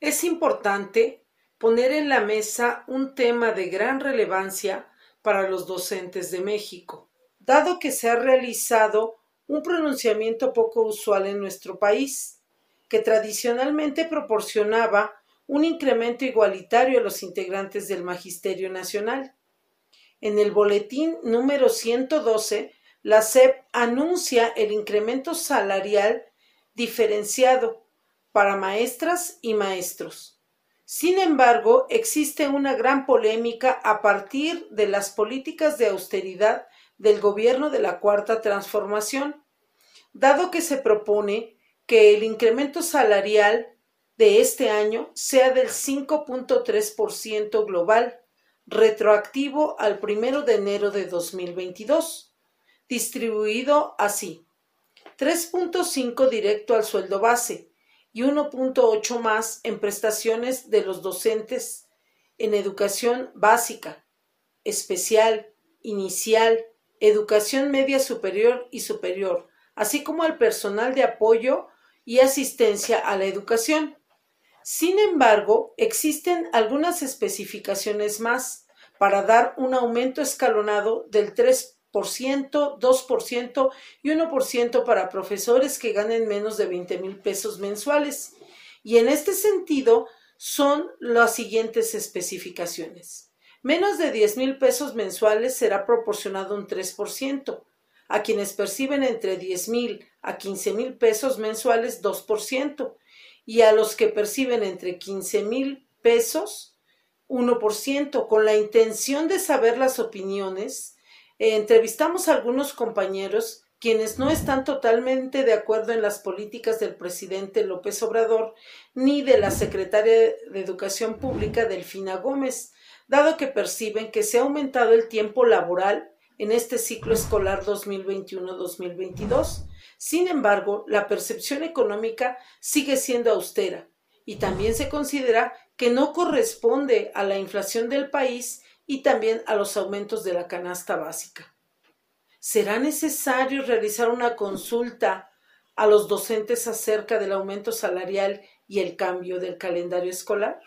Es importante poner en la mesa un tema de gran relevancia para los docentes de México, dado que se ha realizado un pronunciamiento poco usual en nuestro país, que tradicionalmente proporcionaba un incremento igualitario a los integrantes del Magisterio Nacional. En el boletín número 112, la SEP anuncia el incremento salarial diferenciado para maestras y maestros. Sin embargo, existe una gran polémica a partir de las políticas de austeridad del gobierno de la Cuarta Transformación, dado que se propone que el incremento salarial de este año sea del 5.3% global, retroactivo al primero de enero de 2022, distribuido así: 3.5 directo al sueldo base y 1.8 más en prestaciones de los docentes en educación básica, especial, inicial, educación media superior y superior, así como al personal de apoyo y asistencia a la educación. Sin embargo, existen algunas especificaciones más para dar un aumento escalonado del 3%, 2% y 1% para profesores que ganen menos de 20 mil pesos mensuales. Y en este sentido son las siguientes especificaciones. Menos de 10 mil pesos mensuales será proporcionado un 3%. A quienes perciben entre 10 mil a 15 mil pesos mensuales, 2% y a los que perciben entre 15 mil pesos, 1%, con la intención de saber las opiniones. Eh, entrevistamos a algunos compañeros quienes no están totalmente de acuerdo en las políticas del presidente López Obrador ni de la secretaria de Educación Pública Delfina Gómez, dado que perciben que se ha aumentado el tiempo laboral en este ciclo escolar 2021-2022 sin embargo, la percepción económica sigue siendo austera y también se considera que no corresponde a la inflación del país y también a los aumentos de la canasta básica. ¿Será necesario realizar una consulta a los docentes acerca del aumento salarial y el cambio del calendario escolar?